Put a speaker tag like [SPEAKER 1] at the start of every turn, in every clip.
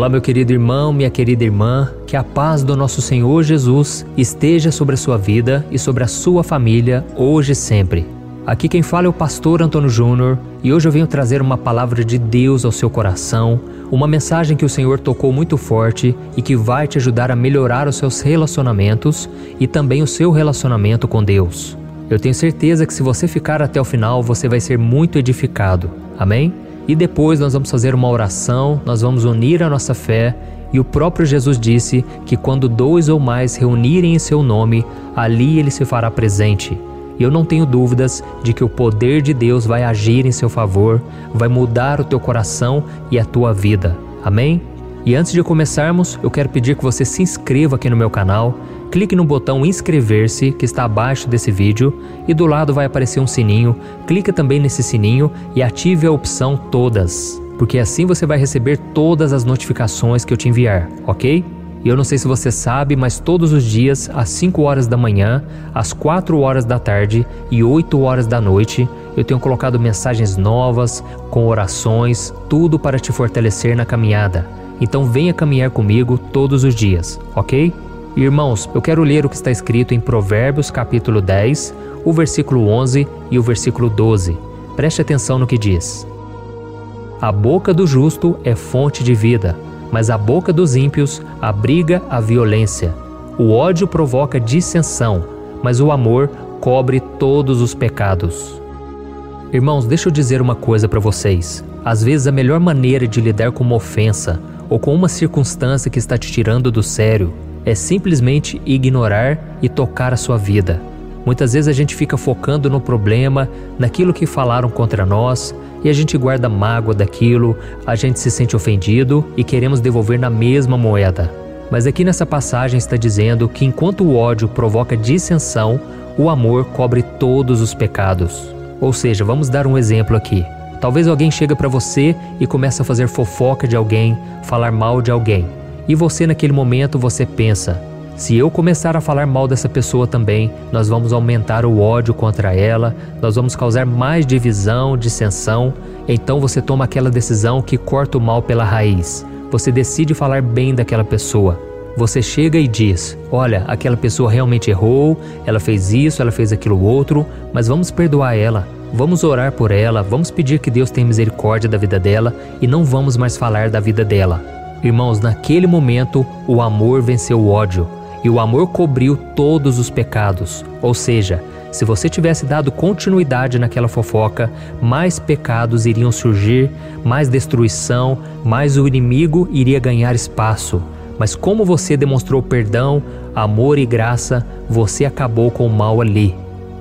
[SPEAKER 1] Olá, meu querido irmão, minha querida irmã, que a paz do nosso Senhor Jesus esteja sobre a sua vida e sobre a sua família, hoje e sempre. Aqui quem fala é o pastor Antônio Júnior e hoje eu venho trazer uma palavra de Deus ao seu coração, uma mensagem que o Senhor tocou muito forte e que vai te ajudar a melhorar os seus relacionamentos e também o seu relacionamento com Deus. Eu tenho certeza que se você ficar até o final, você vai ser muito edificado. Amém? E depois nós vamos fazer uma oração, nós vamos unir a nossa fé. E o próprio Jesus disse que quando dois ou mais reunirem em seu nome, ali ele se fará presente. E eu não tenho dúvidas de que o poder de Deus vai agir em seu favor, vai mudar o teu coração e a tua vida. Amém? E antes de começarmos, eu quero pedir que você se inscreva aqui no meu canal, clique no botão inscrever-se que está abaixo desse vídeo e do lado vai aparecer um sininho. Clique também nesse sininho e ative a opção todas, porque assim você vai receber todas as notificações que eu te enviar, ok? E eu não sei se você sabe, mas todos os dias, às 5 horas da manhã, às 4 horas da tarde e 8 horas da noite, eu tenho colocado mensagens novas, com orações, tudo para te fortalecer na caminhada. Então venha caminhar comigo todos os dias, ok? Irmãos, eu quero ler o que está escrito em Provérbios capítulo 10, o versículo 11 e o versículo 12. Preste atenção no que diz. A boca do justo é fonte de vida, mas a boca dos ímpios abriga a violência. O ódio provoca dissensão, mas o amor cobre todos os pecados. Irmãos, deixa eu dizer uma coisa para vocês. Às vezes a melhor maneira de lidar com uma ofensa ou com uma circunstância que está te tirando do sério, é simplesmente ignorar e tocar a sua vida. Muitas vezes a gente fica focando no problema, naquilo que falaram contra nós, e a gente guarda mágoa daquilo, a gente se sente ofendido e queremos devolver na mesma moeda. Mas aqui nessa passagem está dizendo que enquanto o ódio provoca dissensão, o amor cobre todos os pecados. Ou seja, vamos dar um exemplo aqui. Talvez alguém chega para você e começa a fazer fofoca de alguém, falar mal de alguém. E você naquele momento você pensa: se eu começar a falar mal dessa pessoa também, nós vamos aumentar o ódio contra ela, nós vamos causar mais divisão, dissensão. Então você toma aquela decisão que corta o mal pela raiz. Você decide falar bem daquela pessoa. Você chega e diz: Olha, aquela pessoa realmente errou, ela fez isso, ela fez aquilo outro, mas vamos perdoar ela. Vamos orar por ela, vamos pedir que Deus tenha misericórdia da vida dela e não vamos mais falar da vida dela. Irmãos, naquele momento o amor venceu o ódio e o amor cobriu todos os pecados. Ou seja, se você tivesse dado continuidade naquela fofoca, mais pecados iriam surgir, mais destruição, mais o inimigo iria ganhar espaço. Mas como você demonstrou perdão, amor e graça, você acabou com o mal ali.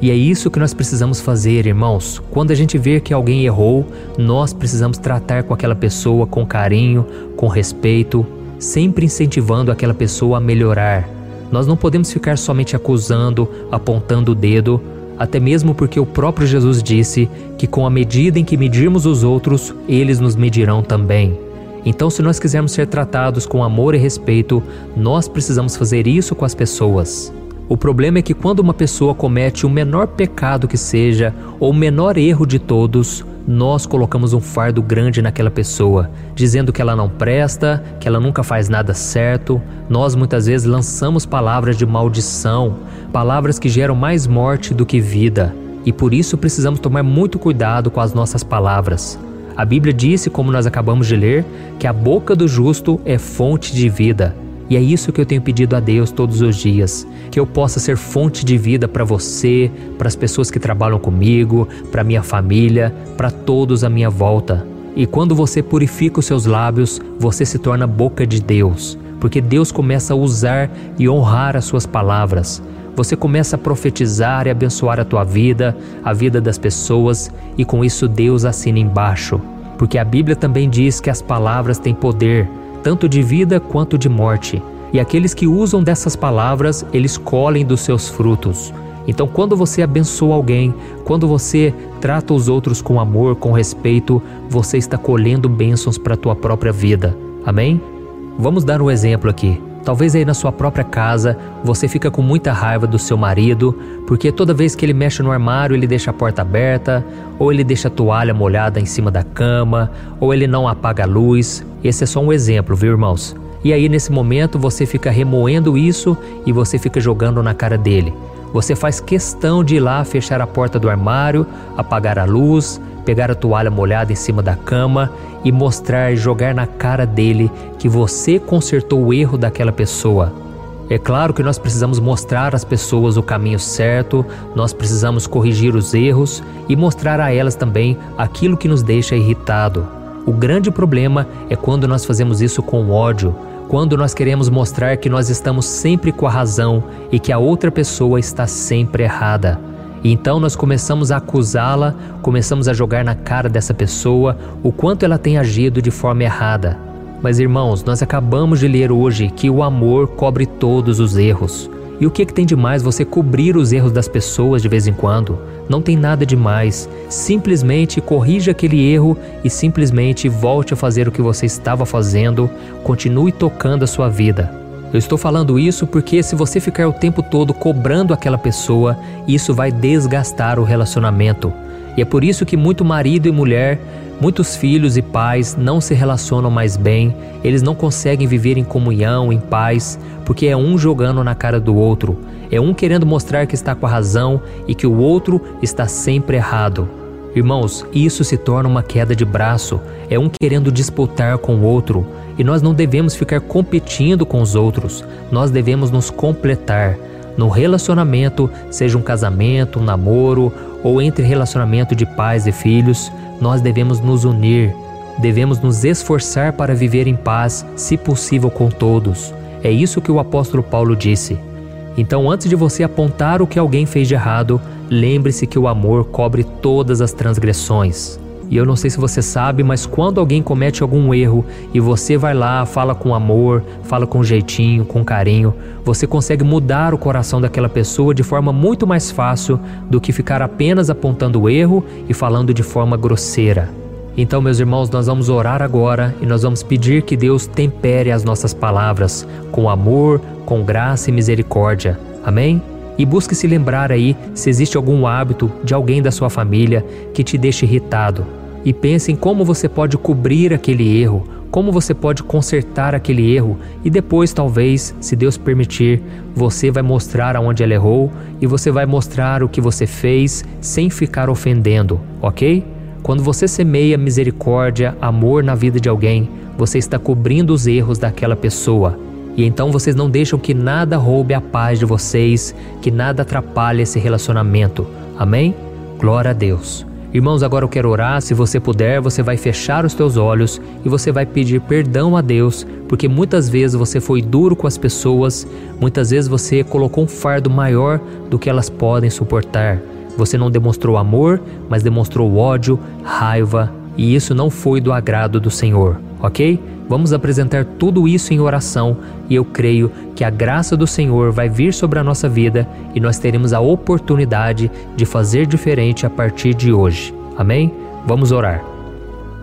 [SPEAKER 1] E é isso que nós precisamos fazer, irmãos. Quando a gente vê que alguém errou, nós precisamos tratar com aquela pessoa com carinho, com respeito, sempre incentivando aquela pessoa a melhorar. Nós não podemos ficar somente acusando, apontando o dedo, até mesmo porque o próprio Jesus disse que com a medida em que medirmos os outros, eles nos medirão também. Então, se nós quisermos ser tratados com amor e respeito, nós precisamos fazer isso com as pessoas. O problema é que quando uma pessoa comete o menor pecado que seja, ou o menor erro de todos, nós colocamos um fardo grande naquela pessoa, dizendo que ela não presta, que ela nunca faz nada certo. Nós muitas vezes lançamos palavras de maldição, palavras que geram mais morte do que vida, e por isso precisamos tomar muito cuidado com as nossas palavras. A Bíblia disse, como nós acabamos de ler, que a boca do justo é fonte de vida. E é isso que eu tenho pedido a Deus todos os dias, que eu possa ser fonte de vida para você, para as pessoas que trabalham comigo, para minha família, para todos à minha volta. E quando você purifica os seus lábios, você se torna boca de Deus, porque Deus começa a usar e honrar as suas palavras. Você começa a profetizar e abençoar a tua vida, a vida das pessoas, e com isso Deus assina embaixo. Porque a Bíblia também diz que as palavras têm poder tanto de vida quanto de morte. E aqueles que usam dessas palavras, eles colhem dos seus frutos. Então, quando você abençoa alguém, quando você trata os outros com amor, com respeito, você está colhendo bênçãos para a tua própria vida. Amém? Vamos dar um exemplo aqui. Talvez aí na sua própria casa você fica com muita raiva do seu marido, porque toda vez que ele mexe no armário, ele deixa a porta aberta, ou ele deixa a toalha molhada em cima da cama, ou ele não apaga a luz. Esse é só um exemplo, viu, irmãos? E aí nesse momento você fica remoendo isso e você fica jogando na cara dele. Você faz questão de ir lá fechar a porta do armário, apagar a luz, pegar a toalha molhada em cima da cama e mostrar jogar na cara dele que você consertou o erro daquela pessoa. É claro que nós precisamos mostrar às pessoas o caminho certo, nós precisamos corrigir os erros e mostrar a elas também aquilo que nos deixa irritado. O grande problema é quando nós fazemos isso com ódio, quando nós queremos mostrar que nós estamos sempre com a razão e que a outra pessoa está sempre errada. E então nós começamos a acusá-la, começamos a jogar na cara dessa pessoa o quanto ela tem agido de forma errada. Mas irmãos, nós acabamos de ler hoje que o amor cobre todos os erros. E o que, que tem de mais você cobrir os erros das pessoas de vez em quando? Não tem nada de mais. Simplesmente corrija aquele erro e simplesmente volte a fazer o que você estava fazendo. Continue tocando a sua vida. Eu estou falando isso porque se você ficar o tempo todo cobrando aquela pessoa, isso vai desgastar o relacionamento. E é por isso que muito marido e mulher, muitos filhos e pais não se relacionam mais bem, eles não conseguem viver em comunhão, em paz, porque é um jogando na cara do outro, é um querendo mostrar que está com a razão e que o outro está sempre errado. Irmãos, isso se torna uma queda de braço, é um querendo disputar com o outro, e nós não devemos ficar competindo com os outros, nós devemos nos completar. No relacionamento, seja um casamento, um namoro ou entre relacionamento de pais e filhos, nós devemos nos unir, devemos nos esforçar para viver em paz, se possível com todos. É isso que o apóstolo Paulo disse. Então, antes de você apontar o que alguém fez de errado, lembre-se que o amor cobre todas as transgressões. E eu não sei se você sabe, mas quando alguém comete algum erro e você vai lá, fala com amor, fala com jeitinho, com carinho, você consegue mudar o coração daquela pessoa de forma muito mais fácil do que ficar apenas apontando o erro e falando de forma grosseira. Então, meus irmãos, nós vamos orar agora e nós vamos pedir que Deus tempere as nossas palavras com amor, com graça e misericórdia. Amém? E busque se lembrar aí se existe algum hábito de alguém da sua família que te deixe irritado. E pense em como você pode cobrir aquele erro, como você pode consertar aquele erro e depois, talvez, se Deus permitir, você vai mostrar aonde ela errou e você vai mostrar o que você fez sem ficar ofendendo, ok? Quando você semeia misericórdia, amor na vida de alguém, você está cobrindo os erros daquela pessoa. E então vocês não deixam que nada roube a paz de vocês, que nada atrapalhe esse relacionamento. Amém? Glória a Deus. Irmãos, agora eu quero orar. Se você puder, você vai fechar os teus olhos e você vai pedir perdão a Deus, porque muitas vezes você foi duro com as pessoas, muitas vezes você colocou um fardo maior do que elas podem suportar. Você não demonstrou amor, mas demonstrou ódio, raiva, e isso não foi do agrado do Senhor, ok? Vamos apresentar tudo isso em oração e eu creio que a graça do Senhor vai vir sobre a nossa vida e nós teremos a oportunidade de fazer diferente a partir de hoje. Amém? Vamos orar.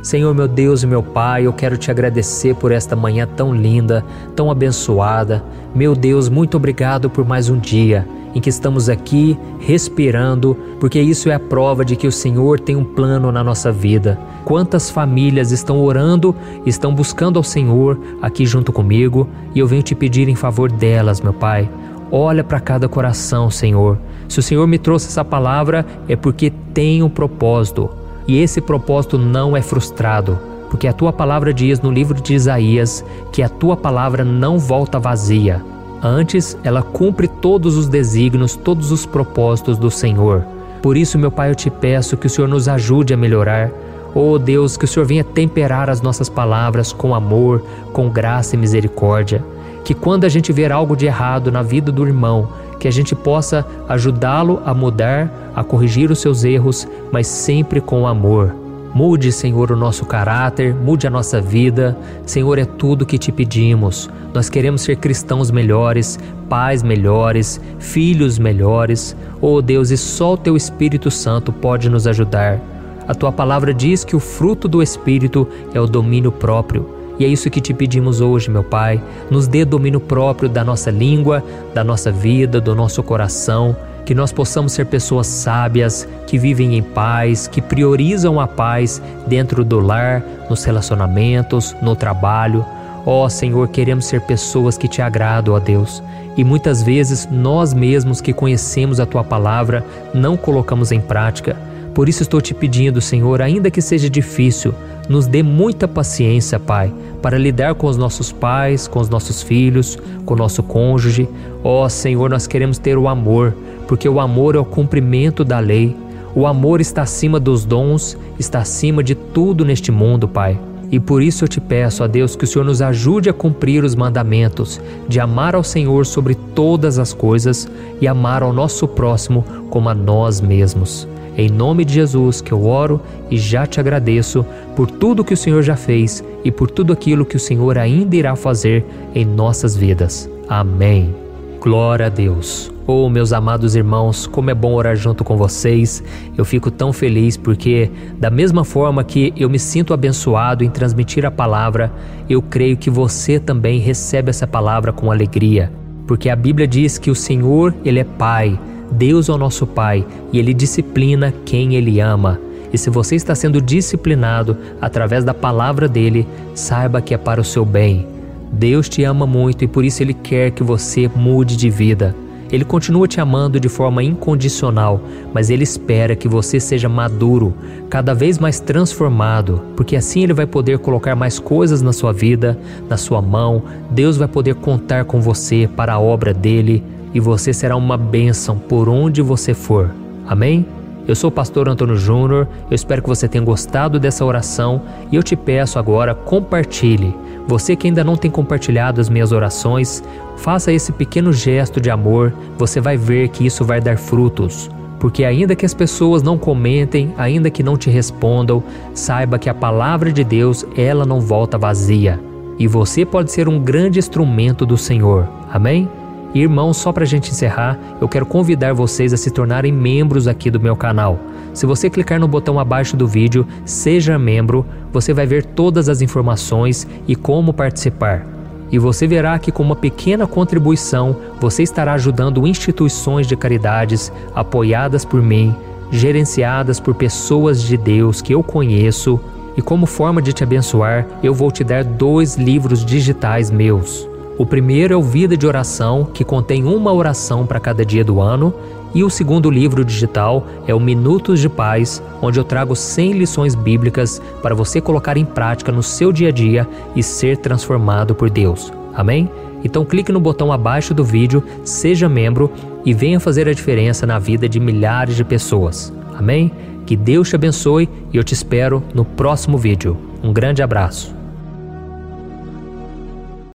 [SPEAKER 1] Senhor meu Deus e meu Pai, eu quero te agradecer por esta manhã tão linda, tão abençoada. Meu Deus, muito obrigado por mais um dia em que estamos aqui respirando, porque isso é a prova de que o Senhor tem um plano na nossa vida. Quantas famílias estão orando, estão buscando ao Senhor aqui junto comigo, e eu venho te pedir em favor delas, meu Pai. Olha para cada coração, Senhor. Se o Senhor me trouxe essa palavra, é porque tem um propósito, e esse propósito não é frustrado porque a tua palavra diz no livro de Isaías que a tua palavra não volta vazia, Antes, ela cumpre todos os desígnios, todos os propósitos do Senhor. Por isso, meu Pai, eu te peço que o Senhor nos ajude a melhorar. Oh Deus, que o Senhor venha temperar as nossas palavras com amor, com graça e misericórdia. Que quando a gente ver algo de errado na vida do irmão, que a gente possa ajudá-lo a mudar, a corrigir os seus erros, mas sempre com amor. Mude, Senhor, o nosso caráter, mude a nossa vida. Senhor, é tudo que te pedimos. Nós queremos ser cristãos melhores, pais melhores, filhos melhores. Oh Deus, e só o teu Espírito Santo pode nos ajudar. A tua palavra diz que o fruto do Espírito é o domínio próprio. E é isso que te pedimos hoje, meu Pai. Nos dê domínio próprio da nossa língua, da nossa vida, do nosso coração. Que nós possamos ser pessoas sábias, que vivem em paz, que priorizam a paz dentro do lar, nos relacionamentos, no trabalho. Ó oh, Senhor, queremos ser pessoas que te agradam, ó Deus. E muitas vezes nós mesmos que conhecemos a tua palavra não colocamos em prática. Por isso estou te pedindo, Senhor, ainda que seja difícil, nos dê muita paciência, Pai, para lidar com os nossos pais, com os nossos filhos, com o nosso cônjuge. Ó oh, Senhor, nós queremos ter o amor, porque o amor é o cumprimento da lei. O amor está acima dos dons, está acima de tudo neste mundo, Pai. E por isso eu te peço a Deus que o Senhor nos ajude a cumprir os mandamentos, de amar ao Senhor sobre todas as coisas e amar ao nosso próximo como a nós mesmos. Em nome de Jesus que eu oro e já te agradeço por tudo que o Senhor já fez e por tudo aquilo que o Senhor ainda irá fazer em nossas vidas. Amém. Glória a Deus. Oh, meus amados irmãos, como é bom orar junto com vocês. Eu fico tão feliz porque, da mesma forma que eu me sinto abençoado em transmitir a palavra, eu creio que você também recebe essa palavra com alegria. Porque a Bíblia diz que o Senhor, Ele é Pai, Deus é o nosso Pai e Ele disciplina quem Ele ama. E se você está sendo disciplinado através da palavra dele, saiba que é para o seu bem. Deus te ama muito e por isso Ele quer que você mude de vida. Ele continua te amando de forma incondicional, mas Ele espera que você seja maduro, cada vez mais transformado, porque assim Ele vai poder colocar mais coisas na sua vida, na sua mão. Deus vai poder contar com você para a obra dele e você será uma bênção por onde você for. Amém? Eu sou o pastor Antônio Júnior, eu espero que você tenha gostado dessa oração e eu te peço agora, compartilhe. Você que ainda não tem compartilhado as minhas orações, faça esse pequeno gesto de amor, você vai ver que isso vai dar frutos. Porque ainda que as pessoas não comentem, ainda que não te respondam, saiba que a palavra de Deus, ela não volta vazia. E você pode ser um grande instrumento do Senhor. Amém? Irmãos, só para a gente encerrar, eu quero convidar vocês a se tornarem membros aqui do meu canal. Se você clicar no botão abaixo do vídeo, seja membro, você vai ver todas as informações e como participar. E você verá que com uma pequena contribuição, você estará ajudando instituições de caridades apoiadas por mim, gerenciadas por pessoas de Deus que eu conheço, e como forma de te abençoar, eu vou te dar dois livros digitais meus. O primeiro é o Vida de Oração, que contém uma oração para cada dia do ano, e o segundo livro digital é o Minutos de Paz, onde eu trago 100 lições bíblicas para você colocar em prática no seu dia a dia e ser transformado por Deus. Amém? Então clique no botão abaixo do vídeo, seja membro e venha fazer a diferença na vida de milhares de pessoas. Amém? Que Deus te abençoe e eu te espero no próximo vídeo. Um grande abraço.